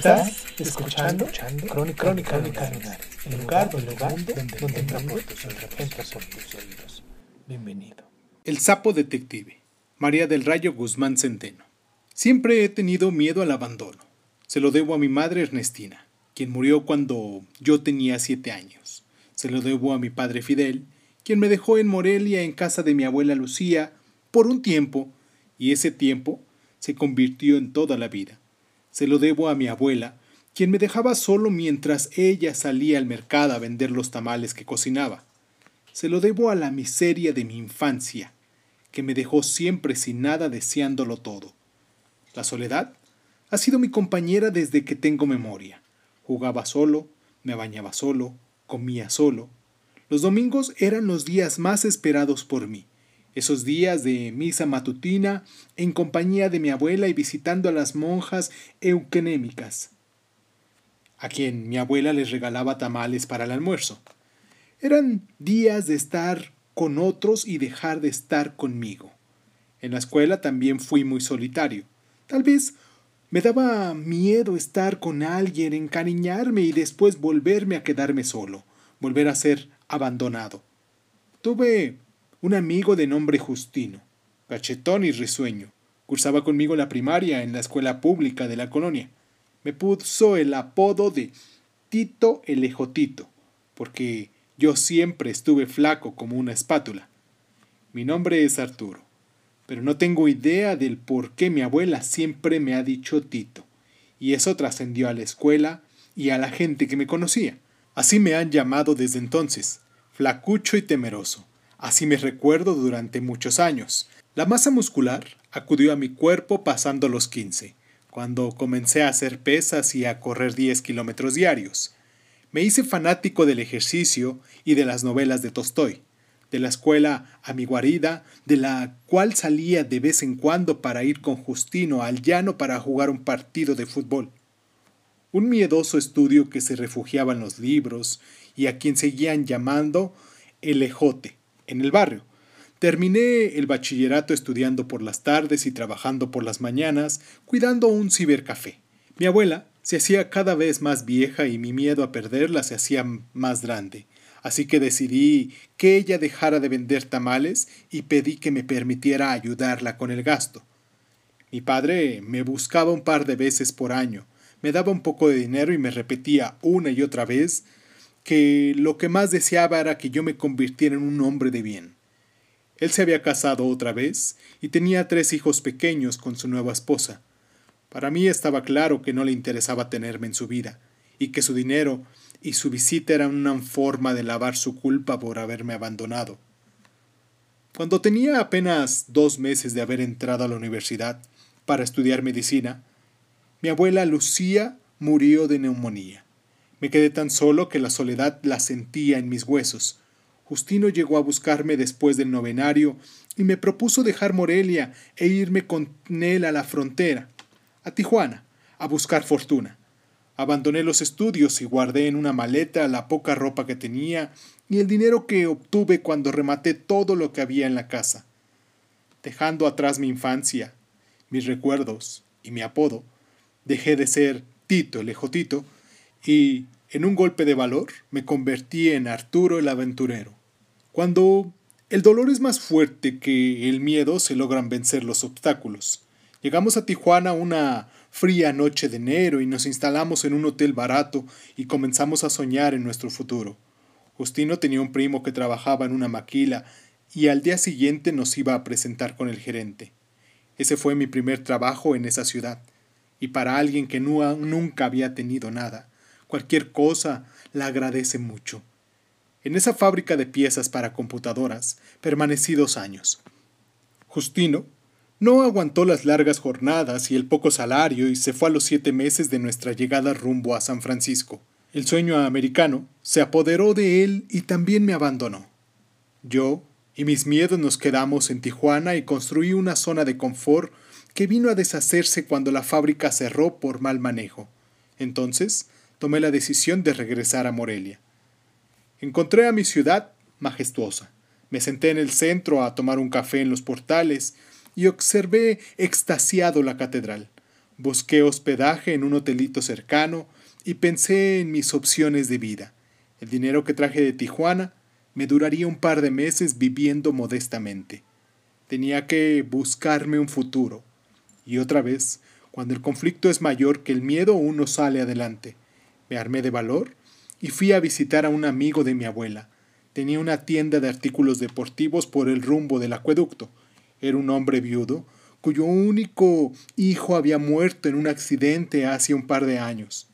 Estás escuchando, Crónica, Crónica Lunares, el lugar, el lugar donde, donde tus entra por tus oídos. Bienvenido. El sapo detective. María del Rayo Guzmán Centeno. Siempre he tenido miedo al abandono. Se lo debo a mi madre Ernestina, quien murió cuando yo tenía siete años. Se lo debo a mi padre Fidel, quien me dejó en Morelia en casa de mi abuela Lucía por un tiempo, y ese tiempo se convirtió en toda la vida. Se lo debo a mi abuela, quien me dejaba solo mientras ella salía al mercado a vender los tamales que cocinaba. Se lo debo a la miseria de mi infancia, que me dejó siempre sin nada deseándolo todo. La soledad ha sido mi compañera desde que tengo memoria. Jugaba solo, me bañaba solo, comía solo. Los domingos eran los días más esperados por mí, esos días de misa matutina en compañía de mi abuela y visitando a las monjas euquenémicas, a quien mi abuela les regalaba tamales para el almuerzo. Eran días de estar con otros y dejar de estar conmigo. En la escuela también fui muy solitario. Tal vez me daba miedo estar con alguien, encariñarme y después volverme a quedarme solo, volver a ser abandonado. Tuve un amigo de nombre Justino, cachetón y risueño. Cursaba conmigo la primaria en la escuela pública de la colonia. Me puso el apodo de Tito el Ejotito, porque yo siempre estuve flaco como una espátula. Mi nombre es Arturo, pero no tengo idea del por qué mi abuela siempre me ha dicho Tito, y eso trascendió a la escuela y a la gente que me conocía. Así me han llamado desde entonces, flacucho y temeroso. Así me recuerdo durante muchos años. La masa muscular acudió a mi cuerpo pasando los 15, cuando comencé a hacer pesas y a correr 10 kilómetros diarios. Me hice fanático del ejercicio y de las novelas de Tolstoy, de la escuela a mi guarida, de la cual salía de vez en cuando para ir con Justino al llano para jugar un partido de fútbol. Un miedoso estudio que se refugiaba en los libros y a quien seguían llamando el ejote en el barrio. Terminé el bachillerato estudiando por las tardes y trabajando por las mañanas, cuidando un cibercafé. Mi abuela se hacía cada vez más vieja y mi miedo a perderla se hacía más grande. Así que decidí que ella dejara de vender tamales y pedí que me permitiera ayudarla con el gasto. Mi padre me buscaba un par de veces por año, me daba un poco de dinero y me repetía una y otra vez que lo que más deseaba era que yo me convirtiera en un hombre de bien. Él se había casado otra vez y tenía tres hijos pequeños con su nueva esposa. Para mí estaba claro que no le interesaba tenerme en su vida, y que su dinero y su visita eran una forma de lavar su culpa por haberme abandonado. Cuando tenía apenas dos meses de haber entrado a la universidad para estudiar medicina, mi abuela Lucía murió de neumonía. Me quedé tan solo que la soledad la sentía en mis huesos. Justino llegó a buscarme después del novenario y me propuso dejar Morelia e irme con él a la frontera, a Tijuana, a buscar fortuna. Abandoné los estudios y guardé en una maleta la poca ropa que tenía y el dinero que obtuve cuando rematé todo lo que había en la casa. Dejando atrás mi infancia, mis recuerdos y mi apodo, dejé de ser Tito el Ejotito y, en un golpe de valor, me convertí en Arturo el aventurero. Cuando el dolor es más fuerte que el miedo, se logran vencer los obstáculos. Llegamos a Tijuana una fría noche de enero y nos instalamos en un hotel barato y comenzamos a soñar en nuestro futuro. Justino tenía un primo que trabajaba en una maquila y al día siguiente nos iba a presentar con el gerente. Ese fue mi primer trabajo en esa ciudad, y para alguien que nu- nunca había tenido nada, cualquier cosa la agradece mucho. En esa fábrica de piezas para computadoras permanecí dos años. Justino No aguantó las largas jornadas y el poco salario y se fue a los siete meses de nuestra llegada rumbo a San Francisco. El sueño americano se apoderó de él y también me abandonó. Yo y mis miedos nos quedamos en Tijuana y construí una zona de confort que vino a deshacerse cuando la fábrica cerró por mal manejo. Entonces tomé la decisión de regresar a Morelia. Encontré a mi ciudad majestuosa. Me senté en el centro a tomar un café en los portales y observé extasiado la catedral. Busqué hospedaje en un hotelito cercano y pensé en mis opciones de vida. El dinero que traje de Tijuana me duraría un par de meses viviendo modestamente. Tenía que buscarme un futuro. Y otra vez, cuando el conflicto es mayor que el miedo, uno sale adelante. Me armé de valor y fui a visitar a un amigo de mi abuela. Tenía una tienda de artículos deportivos por el rumbo del acueducto. Era un hombre viudo, cuyo único hijo había muerto en un accidente hace un par de años.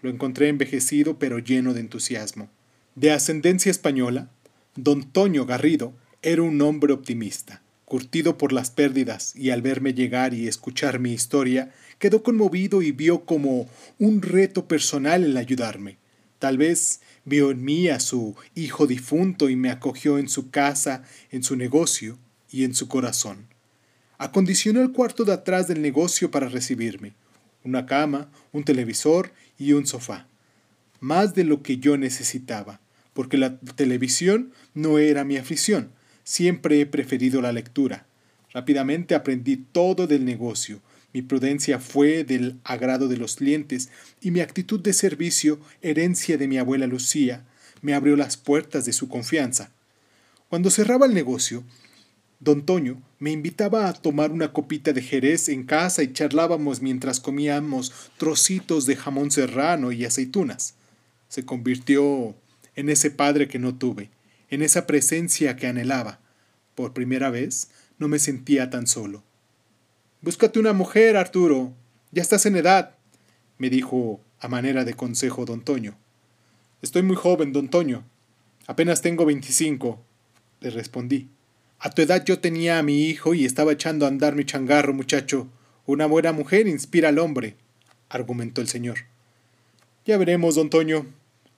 Lo encontré envejecido pero lleno de entusiasmo. De ascendencia española, don Toño Garrido era un hombre optimista. Curtido por las pérdidas y al verme llegar y escuchar mi historia, quedó conmovido y vio como un reto personal el ayudarme. Tal vez vio en mí a su hijo difunto y me acogió en su casa, en su negocio y en su corazón. Acondicionó el cuarto de atrás del negocio para recibirme. Una cama, un televisor y un sofá. Más de lo que yo necesitaba, porque la televisión no era mi afición. Siempre he preferido la lectura. Rápidamente aprendí todo del negocio. Mi prudencia fue del agrado de los clientes y mi actitud de servicio, herencia de mi abuela Lucía, me abrió las puertas de su confianza. Cuando cerraba el negocio, Don Toño me invitaba a tomar una copita de jerez en casa y charlábamos mientras comíamos trocitos de jamón serrano y aceitunas. Se convirtió en ese padre que no tuve, en esa presencia que anhelaba. Por primera vez no me sentía tan solo. Búscate una mujer, Arturo. Ya estás en edad, me dijo a manera de consejo don Toño. Estoy muy joven, don Toño. Apenas tengo veinticinco, le respondí. A tu edad yo tenía a mi hijo y estaba echando a andar mi changarro, muchacho. Una buena mujer inspira al hombre, argumentó el señor. Ya veremos, don Toño.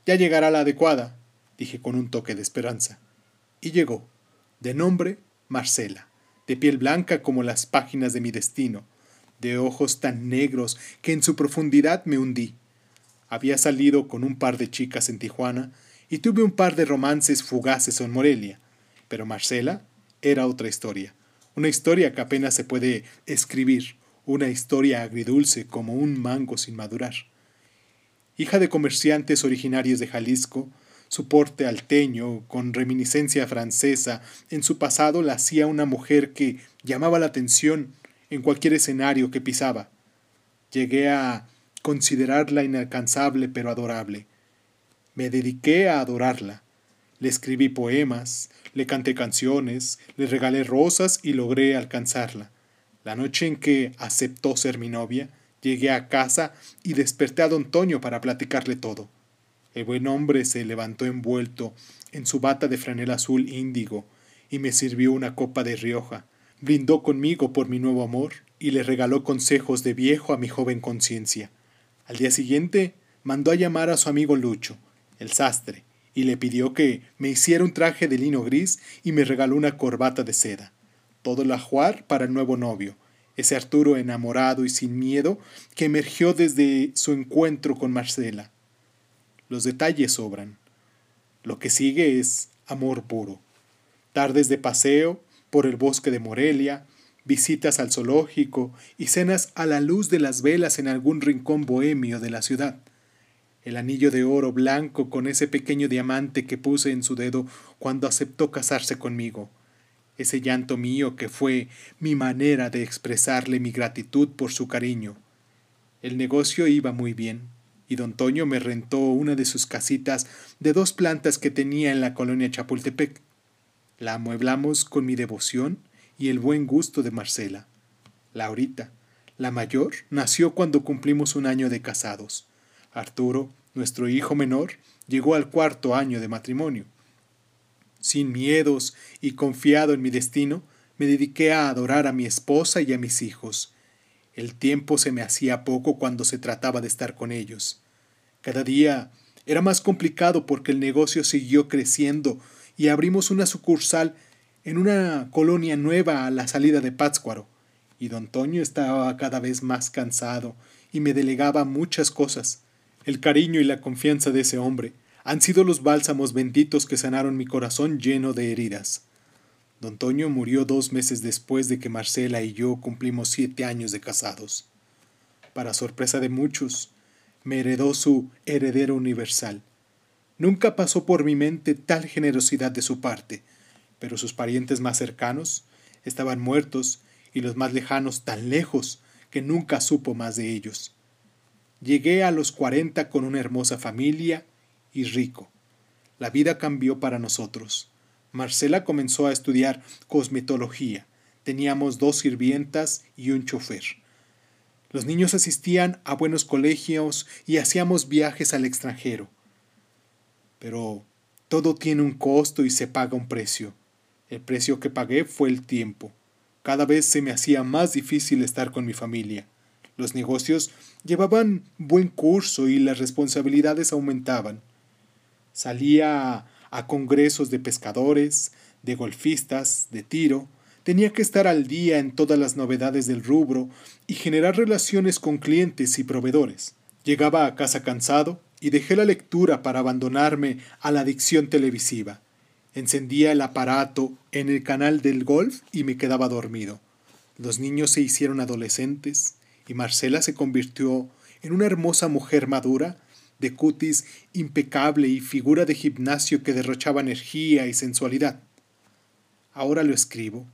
Ya llegará la adecuada, dije con un toque de esperanza. Y llegó, de nombre Marcela, de piel blanca como las páginas de mi destino, de ojos tan negros que en su profundidad me hundí. Había salido con un par de chicas en Tijuana y tuve un par de romances fugaces en Morelia, pero Marcela era otra historia, una historia que apenas se puede escribir, una historia agridulce como un mango sin madurar. Hija de comerciantes originarios de Jalisco, su porte alteño, con reminiscencia francesa, en su pasado la hacía una mujer que llamaba la atención en cualquier escenario que pisaba. Llegué a considerarla inalcanzable pero adorable. Me dediqué a adorarla. Le escribí poemas, le canté canciones, le regalé rosas y logré alcanzarla. La noche en que aceptó ser mi novia, llegué a casa y desperté a don Toño para platicarle todo. El buen hombre se levantó envuelto en su bata de franela azul índigo y me sirvió una copa de Rioja. Brindó conmigo por mi nuevo amor y le regaló consejos de viejo a mi joven conciencia. Al día siguiente mandó a llamar a su amigo Lucho, el sastre, y le pidió que me hiciera un traje de lino gris y me regaló una corbata de seda. Todo el ajuar para el nuevo novio, ese Arturo enamorado y sin miedo que emergió desde su encuentro con Marcela. Los detalles sobran. Lo que sigue es amor puro. Tardes de paseo por el bosque de Morelia, visitas al zoológico y cenas a la luz de las velas en algún rincón bohemio de la ciudad el anillo de oro blanco con ese pequeño diamante que puse en su dedo cuando aceptó casarse conmigo, ese llanto mío que fue mi manera de expresarle mi gratitud por su cariño. El negocio iba muy bien, y don Toño me rentó una de sus casitas de dos plantas que tenía en la colonia Chapultepec. La amueblamos con mi devoción y el buen gusto de Marcela. Laurita, la mayor, nació cuando cumplimos un año de casados. Arturo, nuestro hijo menor, llegó al cuarto año de matrimonio. Sin miedos y confiado en mi destino, me dediqué a adorar a mi esposa y a mis hijos. El tiempo se me hacía poco cuando se trataba de estar con ellos. Cada día era más complicado porque el negocio siguió creciendo y abrimos una sucursal en una colonia nueva a la salida de Pátzcuaro. Y don Toño estaba cada vez más cansado y me delegaba muchas cosas. El cariño y la confianza de ese hombre han sido los bálsamos benditos que sanaron mi corazón lleno de heridas. Don Toño murió dos meses después de que Marcela y yo cumplimos siete años de casados. Para sorpresa de muchos, me heredó su heredero universal. Nunca pasó por mi mente tal generosidad de su parte, pero sus parientes más cercanos estaban muertos y los más lejanos tan lejos que nunca supo más de ellos. Llegué a los cuarenta con una hermosa familia y rico. La vida cambió para nosotros. Marcela comenzó a estudiar cosmetología. Teníamos dos sirvientas y un chofer. Los niños asistían a buenos colegios y hacíamos viajes al extranjero. Pero todo tiene un costo y se paga un precio. El precio que pagué fue el tiempo. Cada vez se me hacía más difícil estar con mi familia. Los negocios llevaban buen curso y las responsabilidades aumentaban. Salía a congresos de pescadores, de golfistas, de tiro, tenía que estar al día en todas las novedades del rubro y generar relaciones con clientes y proveedores. Llegaba a casa cansado y dejé la lectura para abandonarme a la adicción televisiva. Encendía el aparato en el canal del golf y me quedaba dormido. Los niños se hicieron adolescentes y Marcela se convirtió en una hermosa mujer madura, de cutis impecable y figura de gimnasio que derrochaba energía y sensualidad. Ahora lo escribo,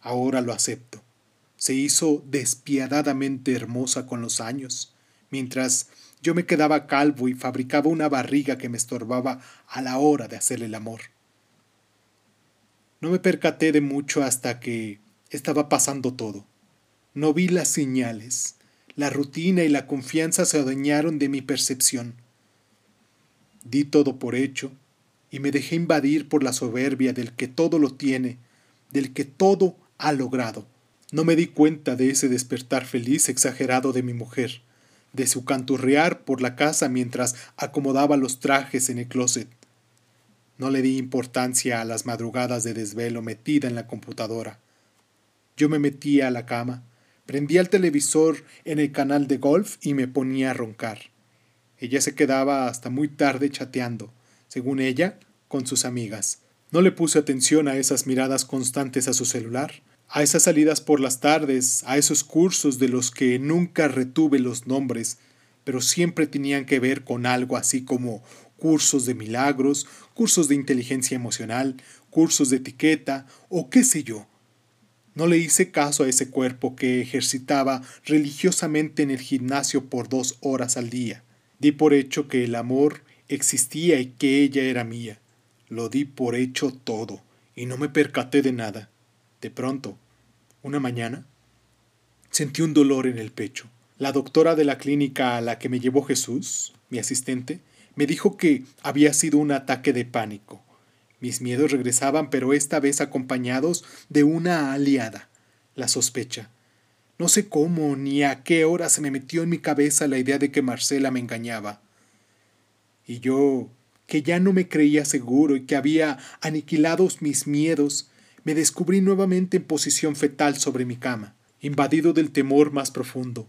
ahora lo acepto. Se hizo despiadadamente hermosa con los años, mientras yo me quedaba calvo y fabricaba una barriga que me estorbaba a la hora de hacer el amor. No me percaté de mucho hasta que estaba pasando todo. No vi las señales. La rutina y la confianza se adueñaron de mi percepción. Di todo por hecho y me dejé invadir por la soberbia del que todo lo tiene, del que todo ha logrado. No me di cuenta de ese despertar feliz exagerado de mi mujer, de su canturrear por la casa mientras acomodaba los trajes en el closet. No le di importancia a las madrugadas de desvelo metida en la computadora. Yo me metía a la cama, prendía el televisor en el canal de golf y me ponía a roncar. Ella se quedaba hasta muy tarde chateando, según ella, con sus amigas. No le puse atención a esas miradas constantes a su celular, a esas salidas por las tardes, a esos cursos de los que nunca retuve los nombres, pero siempre tenían que ver con algo así como cursos de milagros, cursos de inteligencia emocional, cursos de etiqueta o qué sé yo. No le hice caso a ese cuerpo que ejercitaba religiosamente en el gimnasio por dos horas al día. Di por hecho que el amor existía y que ella era mía. Lo di por hecho todo, y no me percaté de nada. De pronto, una mañana, sentí un dolor en el pecho. La doctora de la clínica a la que me llevó Jesús, mi asistente, me dijo que había sido un ataque de pánico. Mis miedos regresaban, pero esta vez acompañados de una aliada, la sospecha. No sé cómo ni a qué hora se me metió en mi cabeza la idea de que Marcela me engañaba. Y yo, que ya no me creía seguro y que había aniquilado mis miedos, me descubrí nuevamente en posición fetal sobre mi cama, invadido del temor más profundo,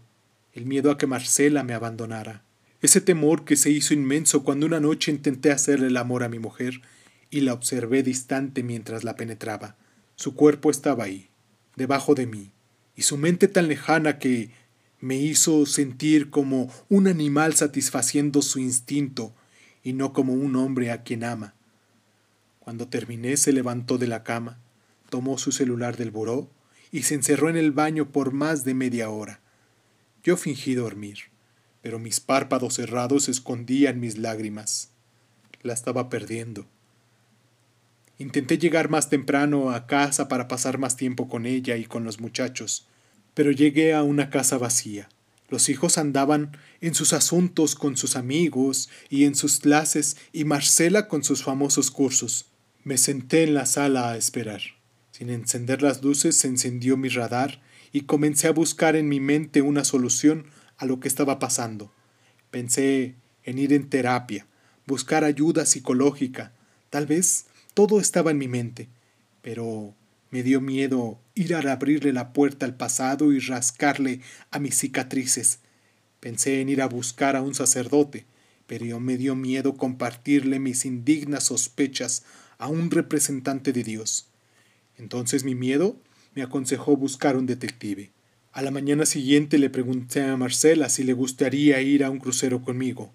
el miedo a que Marcela me abandonara. Ese temor que se hizo inmenso cuando una noche intenté hacerle el amor a mi mujer y la observé distante mientras la penetraba. Su cuerpo estaba ahí, debajo de mí, y su mente tan lejana que me hizo sentir como un animal satisfaciendo su instinto y no como un hombre a quien ama. Cuando terminé se levantó de la cama, tomó su celular del buró y se encerró en el baño por más de media hora. Yo fingí dormir pero mis párpados cerrados escondían mis lágrimas. La estaba perdiendo. Intenté llegar más temprano a casa para pasar más tiempo con ella y con los muchachos, pero llegué a una casa vacía. Los hijos andaban en sus asuntos con sus amigos y en sus clases y Marcela con sus famosos cursos. Me senté en la sala a esperar. Sin encender las luces se encendió mi radar y comencé a buscar en mi mente una solución a lo que estaba pasando. Pensé en ir en terapia, buscar ayuda psicológica. Tal vez todo estaba en mi mente, pero me dio miedo ir a abrirle la puerta al pasado y rascarle a mis cicatrices. Pensé en ir a buscar a un sacerdote, pero me dio miedo compartirle mis indignas sospechas a un representante de Dios. Entonces mi miedo me aconsejó buscar un detective. A la mañana siguiente le pregunté a Marcela si le gustaría ir a un crucero conmigo,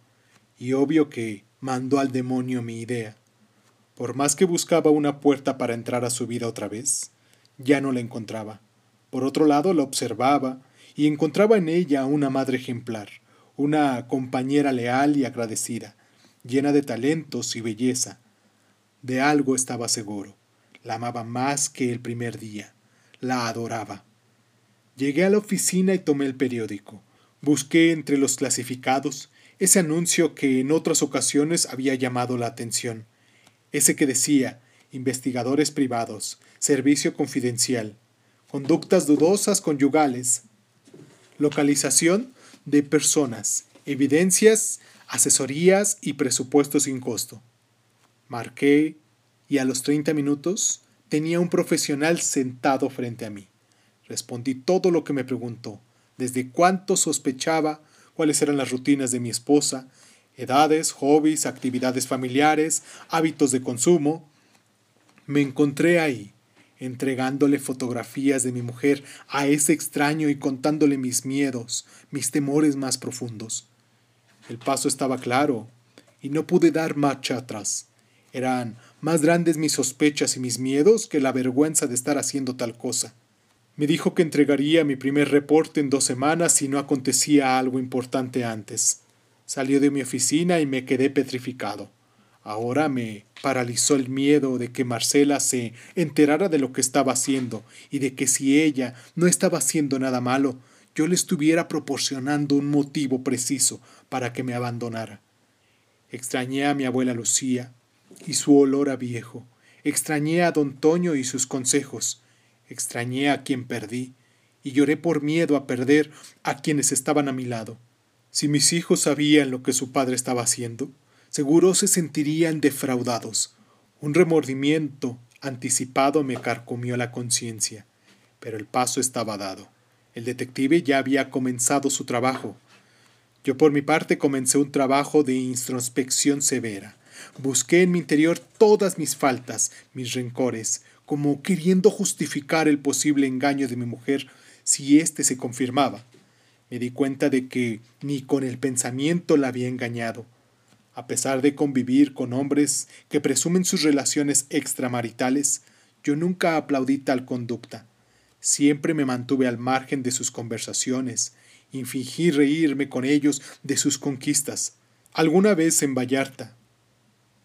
y obvio que mandó al demonio mi idea. Por más que buscaba una puerta para entrar a su vida otra vez, ya no la encontraba. Por otro lado, la observaba y encontraba en ella una madre ejemplar, una compañera leal y agradecida, llena de talentos y belleza. De algo estaba seguro. La amaba más que el primer día. La adoraba. Llegué a la oficina y tomé el periódico. Busqué entre los clasificados ese anuncio que en otras ocasiones había llamado la atención. Ese que decía investigadores privados, servicio confidencial, conductas dudosas conyugales, localización de personas, evidencias, asesorías y presupuestos sin costo. Marqué y a los 30 minutos tenía un profesional sentado frente a mí. Respondí todo lo que me preguntó, desde cuánto sospechaba, cuáles eran las rutinas de mi esposa, edades, hobbies, actividades familiares, hábitos de consumo. Me encontré ahí, entregándole fotografías de mi mujer a ese extraño y contándole mis miedos, mis temores más profundos. El paso estaba claro, y no pude dar marcha atrás. Eran más grandes mis sospechas y mis miedos que la vergüenza de estar haciendo tal cosa. Me dijo que entregaría mi primer reporte en dos semanas si no acontecía algo importante antes. Salió de mi oficina y me quedé petrificado. Ahora me paralizó el miedo de que Marcela se enterara de lo que estaba haciendo y de que si ella no estaba haciendo nada malo, yo le estuviera proporcionando un motivo preciso para que me abandonara. Extrañé a mi abuela Lucía y su olor a viejo. Extrañé a don Toño y sus consejos. Extrañé a quien perdí y lloré por miedo a perder a quienes estaban a mi lado. Si mis hijos sabían lo que su padre estaba haciendo, seguro se sentirían defraudados. Un remordimiento anticipado me carcomió la conciencia, pero el paso estaba dado. El detective ya había comenzado su trabajo. Yo por mi parte comencé un trabajo de introspección severa. Busqué en mi interior todas mis faltas, mis rencores, como queriendo justificar el posible engaño de mi mujer si éste se confirmaba. Me di cuenta de que ni con el pensamiento la había engañado. A pesar de convivir con hombres que presumen sus relaciones extramaritales, yo nunca aplaudí tal conducta. Siempre me mantuve al margen de sus conversaciones y fingí reírme con ellos de sus conquistas. Alguna vez en Vallarta,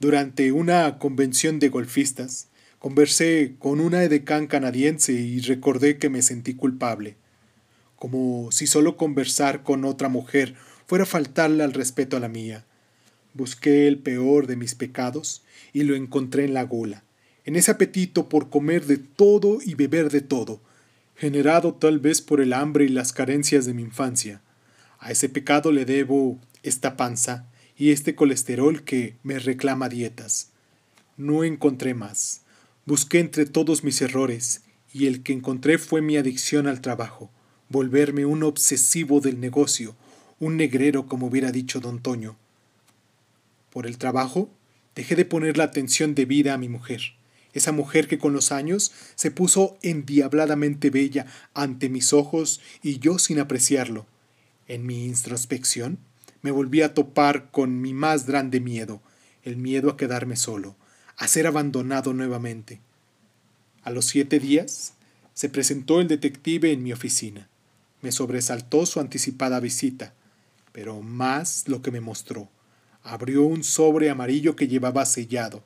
durante una convención de golfistas, conversé con una edecán canadiense y recordé que me sentí culpable, como si solo conversar con otra mujer fuera faltarle al respeto a la mía. Busqué el peor de mis pecados y lo encontré en la gola, en ese apetito por comer de todo y beber de todo, generado tal vez por el hambre y las carencias de mi infancia. A ese pecado le debo esta panza y este colesterol que me reclama dietas. No encontré más. Busqué entre todos mis errores y el que encontré fue mi adicción al trabajo, volverme un obsesivo del negocio, un negrero como hubiera dicho don Toño. Por el trabajo, dejé de poner la atención debida a mi mujer, esa mujer que con los años se puso endiabladamente bella ante mis ojos y yo sin apreciarlo. En mi introspección, me volví a topar con mi más grande miedo, el miedo a quedarme solo, a ser abandonado nuevamente. A los siete días, se presentó el detective en mi oficina. Me sobresaltó su anticipada visita, pero más lo que me mostró Abrió un sobre amarillo que llevaba sellado.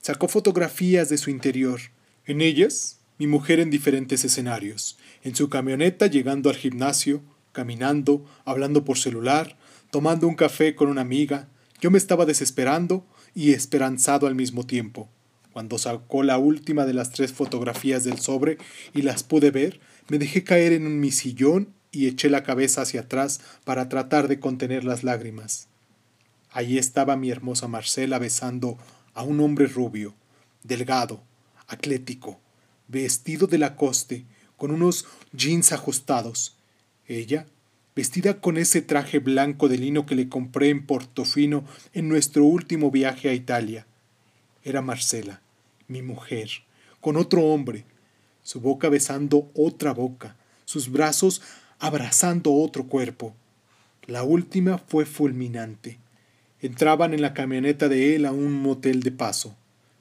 Sacó fotografías de su interior. En ellas, mi mujer en diferentes escenarios. En su camioneta llegando al gimnasio, caminando, hablando por celular, tomando un café con una amiga. Yo me estaba desesperando y esperanzado al mismo tiempo. Cuando sacó la última de las tres fotografías del sobre y las pude ver, me dejé caer en mi sillón y eché la cabeza hacia atrás para tratar de contener las lágrimas. Allí estaba mi hermosa Marcela besando a un hombre rubio, delgado, atlético, vestido de lacoste, con unos jeans ajustados. Ella, vestida con ese traje blanco de lino que le compré en Portofino en nuestro último viaje a Italia. Era Marcela, mi mujer, con otro hombre, su boca besando otra boca, sus brazos abrazando otro cuerpo. La última fue fulminante. Entraban en la camioneta de él a un motel de paso.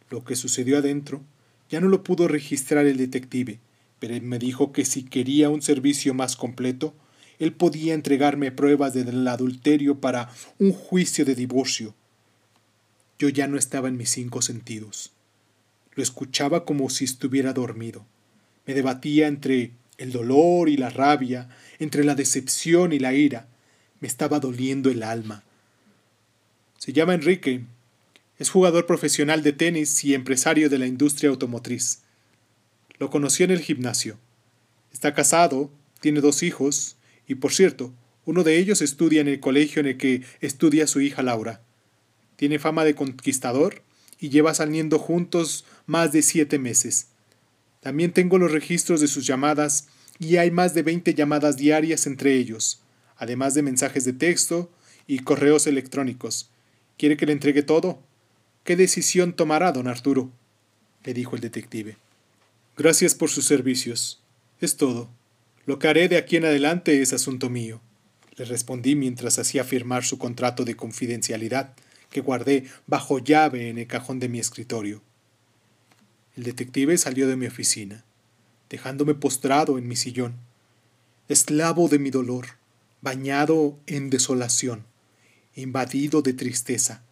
Lo que sucedió adentro ya no lo pudo registrar el detective, pero él me dijo que si quería un servicio más completo, él podía entregarme pruebas del adulterio para un juicio de divorcio. Yo ya no estaba en mis cinco sentidos. Lo escuchaba como si estuviera dormido. Me debatía entre el dolor y la rabia, entre la decepción y la ira. Me estaba doliendo el alma. Se llama Enrique. Es jugador profesional de tenis y empresario de la industria automotriz. Lo conocí en el gimnasio. Está casado, tiene dos hijos, y por cierto, uno de ellos estudia en el colegio en el que estudia su hija Laura. Tiene fama de conquistador y lleva saliendo juntos más de siete meses. También tengo los registros de sus llamadas y hay más de 20 llamadas diarias entre ellos, además de mensajes de texto y correos electrónicos. ¿Quiere que le entregue todo? ¿Qué decisión tomará don Arturo? le dijo el detective. Gracias por sus servicios. Es todo. Lo que haré de aquí en adelante es asunto mío, le respondí mientras hacía firmar su contrato de confidencialidad que guardé bajo llave en el cajón de mi escritorio. El detective salió de mi oficina, dejándome postrado en mi sillón, esclavo de mi dolor, bañado en desolación, invadido de tristeza.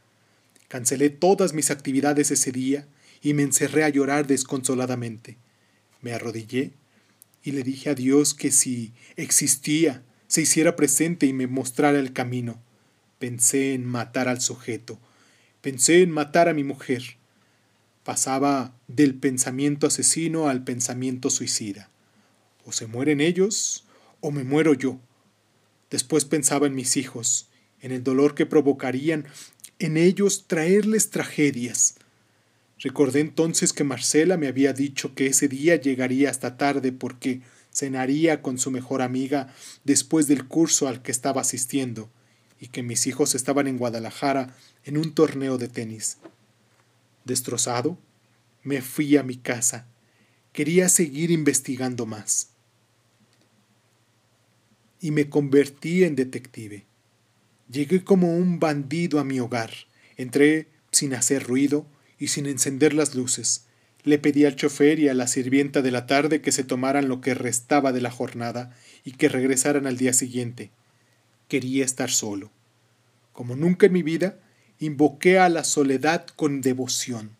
Cancelé todas mis actividades ese día y me encerré a llorar desconsoladamente. Me arrodillé y le dije a Dios que si existía, se hiciera presente y me mostrara el camino. Pensé en matar al sujeto, pensé en matar a mi mujer. Pasaba del pensamiento asesino al pensamiento suicida. O se mueren ellos, o me muero yo. Después pensaba en mis hijos, en el dolor que provocarían en ellos traerles tragedias. Recordé entonces que Marcela me había dicho que ese día llegaría hasta tarde porque cenaría con su mejor amiga después del curso al que estaba asistiendo y que mis hijos estaban en Guadalajara en un torneo de tenis. Destrozado, me fui a mi casa. Quería seguir investigando más. Y me convertí en detective. Llegué como un bandido a mi hogar. Entré sin hacer ruido y sin encender las luces. Le pedí al chofer y a la sirvienta de la tarde que se tomaran lo que restaba de la jornada y que regresaran al día siguiente. Quería estar solo. Como nunca en mi vida, invoqué a la soledad con devoción.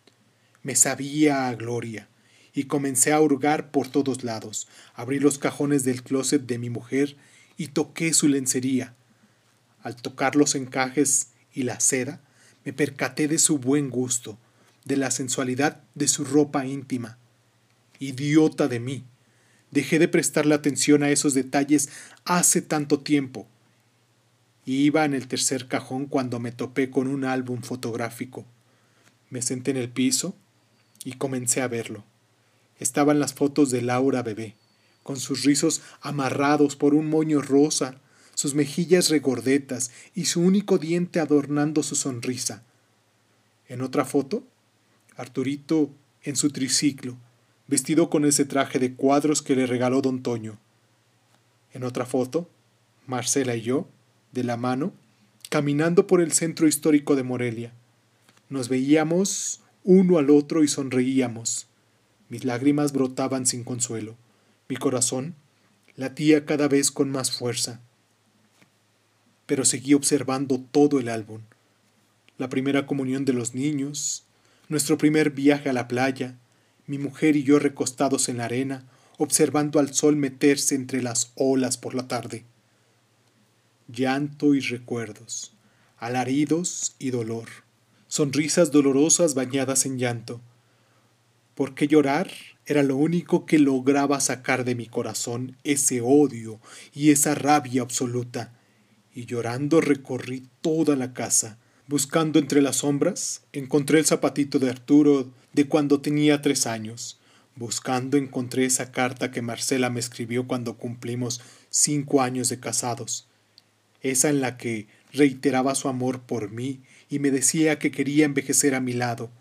Me sabía a gloria y comencé a hurgar por todos lados. Abrí los cajones del closet de mi mujer y toqué su lencería. Al tocar los encajes y la seda, me percaté de su buen gusto, de la sensualidad de su ropa íntima. Idiota de mí. Dejé de prestarle atención a esos detalles hace tanto tiempo. Iba en el tercer cajón cuando me topé con un álbum fotográfico. Me senté en el piso y comencé a verlo. Estaban las fotos de Laura bebé, con sus rizos amarrados por un moño rosa, sus mejillas regordetas y su único diente adornando su sonrisa. En otra foto, Arturito en su triciclo, vestido con ese traje de cuadros que le regaló don Toño. En otra foto, Marcela y yo, de la mano, caminando por el centro histórico de Morelia. Nos veíamos uno al otro y sonreíamos. Mis lágrimas brotaban sin consuelo. Mi corazón latía cada vez con más fuerza. Pero seguí observando todo el álbum. La primera comunión de los niños, nuestro primer viaje a la playa, mi mujer y yo recostados en la arena, observando al sol meterse entre las olas por la tarde llanto y recuerdos, alaridos y dolor, sonrisas dolorosas bañadas en llanto, porque llorar era lo único que lograba sacar de mi corazón ese odio y esa rabia absoluta. Y llorando recorrí toda la casa. Buscando entre las sombras, encontré el zapatito de Arturo de cuando tenía tres años. Buscando encontré esa carta que Marcela me escribió cuando cumplimos cinco años de casados. Esa en la que reiteraba su amor por mí y me decía que quería envejecer a mi lado.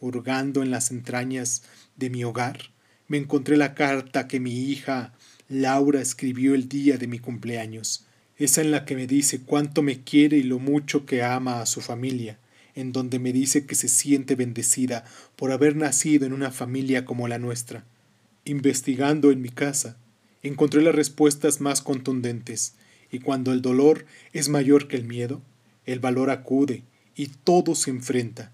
Hurgando en las entrañas de mi hogar, me encontré la carta que mi hija Laura escribió el día de mi cumpleaños, esa en la que me dice cuánto me quiere y lo mucho que ama a su familia, en donde me dice que se siente bendecida por haber nacido en una familia como la nuestra. Investigando en mi casa, encontré las respuestas más contundentes, y cuando el dolor es mayor que el miedo, el valor acude y todo se enfrenta.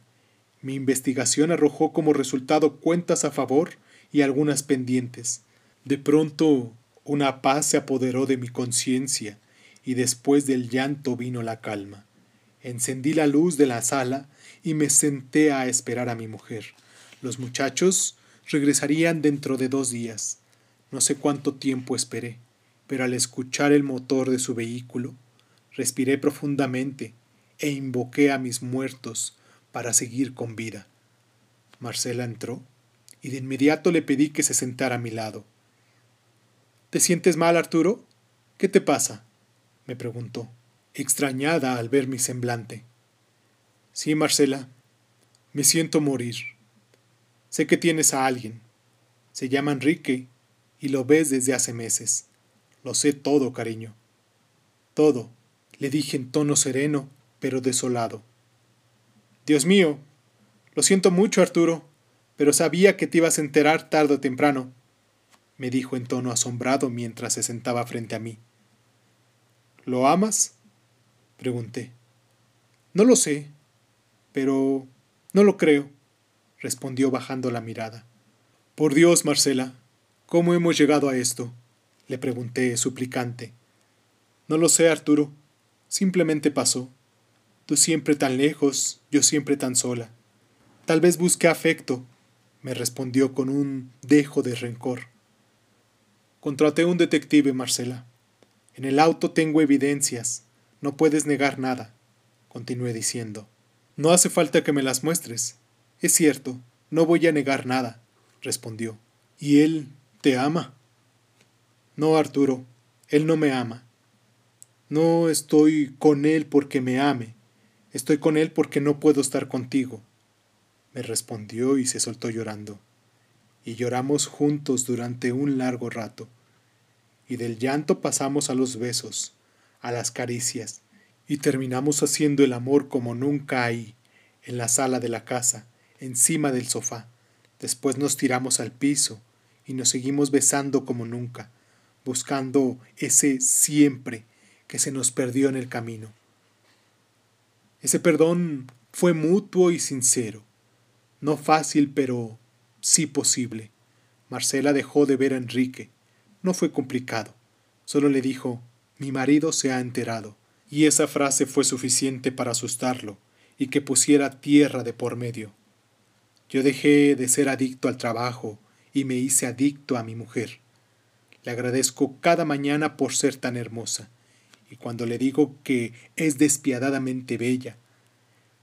Mi investigación arrojó como resultado cuentas a favor y algunas pendientes. De pronto una paz se apoderó de mi conciencia y después del llanto vino la calma. Encendí la luz de la sala y me senté a esperar a mi mujer. Los muchachos regresarían dentro de dos días. No sé cuánto tiempo esperé, pero al escuchar el motor de su vehículo, respiré profundamente e invoqué a mis muertos para seguir con vida. Marcela entró y de inmediato le pedí que se sentara a mi lado. ¿Te sientes mal, Arturo? ¿Qué te pasa? me preguntó, extrañada al ver mi semblante. Sí, Marcela, me siento morir. Sé que tienes a alguien. Se llama Enrique y lo ves desde hace meses. Lo sé todo, cariño. Todo, le dije en tono sereno pero desolado. Dios mío, lo siento mucho, Arturo, pero sabía que te ibas a enterar tarde o temprano, me dijo en tono asombrado mientras se sentaba frente a mí. ¿Lo amas? pregunté. No lo sé, pero no lo creo, respondió bajando la mirada. Por Dios, Marcela, ¿cómo hemos llegado a esto? Le pregunté suplicante. No lo sé, Arturo. Simplemente pasó. Tú siempre tan lejos, yo siempre tan sola. Tal vez busque afecto, me respondió con un dejo de rencor. Contraté un detective, Marcela. En el auto tengo evidencias. No puedes negar nada, continué diciendo. No hace falta que me las muestres. Es cierto, no voy a negar nada, respondió. ¿Y él te ama? No, Arturo, él no me ama. No estoy con él porque me ame. Estoy con él porque no puedo estar contigo. Me respondió y se soltó llorando. Y lloramos juntos durante un largo rato. Y del llanto pasamos a los besos, a las caricias, y terminamos haciendo el amor como nunca ahí, en la sala de la casa, encima del sofá. Después nos tiramos al piso y nos seguimos besando como nunca, buscando ese siempre que se nos perdió en el camino. Ese perdón fue mutuo y sincero. No fácil, pero sí posible. Marcela dejó de ver a Enrique. No fue complicado. Solo le dijo, mi marido se ha enterado. Y esa frase fue suficiente para asustarlo y que pusiera tierra de por medio. Yo dejé de ser adicto al trabajo y me hice adicto a mi mujer. Le agradezco cada mañana por ser tan hermosa y cuando le digo que es despiadadamente bella,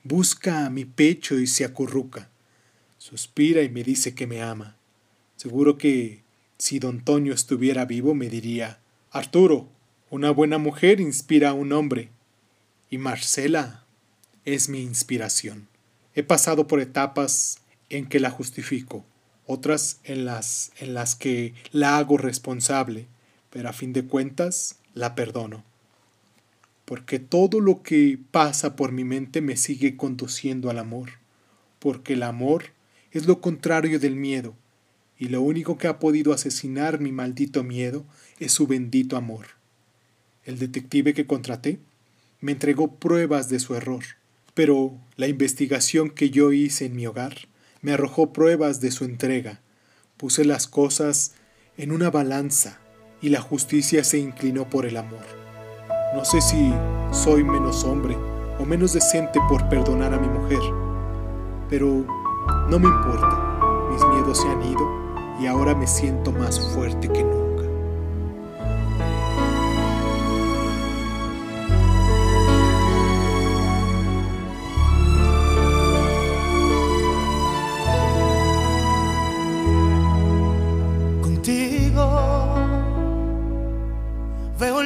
busca a mi pecho y se acurruca, suspira y me dice que me ama. Seguro que si don Toño estuviera vivo me diría, Arturo, una buena mujer inspira a un hombre. Y Marcela es mi inspiración. He pasado por etapas en que la justifico, otras en las en las que la hago responsable, pero a fin de cuentas la perdono porque todo lo que pasa por mi mente me sigue conduciendo al amor, porque el amor es lo contrario del miedo, y lo único que ha podido asesinar mi maldito miedo es su bendito amor. El detective que contraté me entregó pruebas de su error, pero la investigación que yo hice en mi hogar me arrojó pruebas de su entrega. Puse las cosas en una balanza y la justicia se inclinó por el amor. No sé si soy menos hombre o menos decente por perdonar a mi mujer, pero no me importa. Mis miedos se han ido y ahora me siento más fuerte que nunca.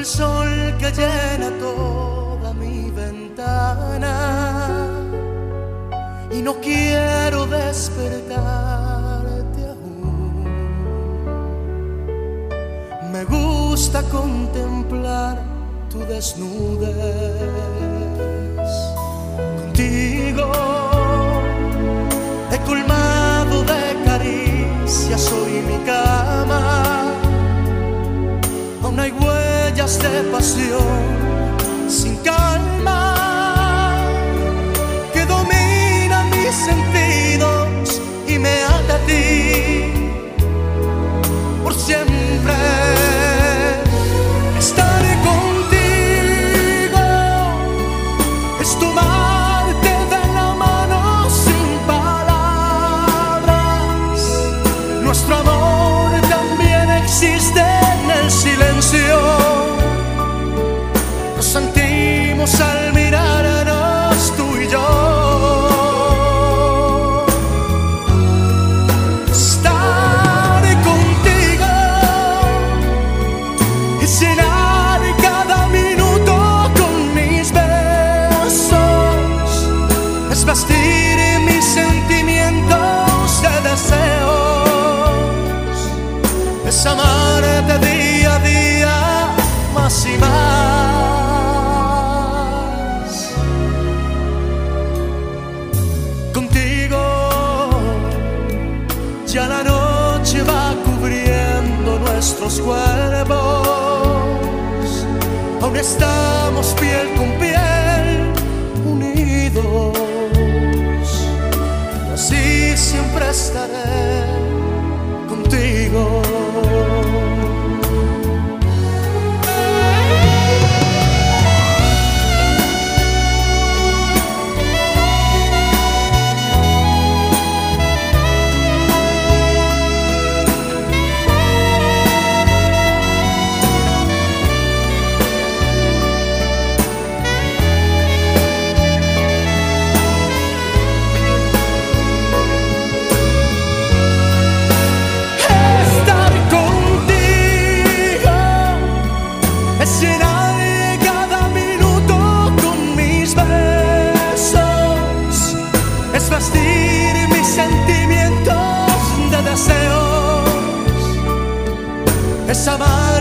sol que llena toda mi ventana y no quiero despertarte aún. Me gusta contemplar tu desnudez. Contigo he colmado de caricias hoy mi cara días de pasión sin caer. al mirar está. amar.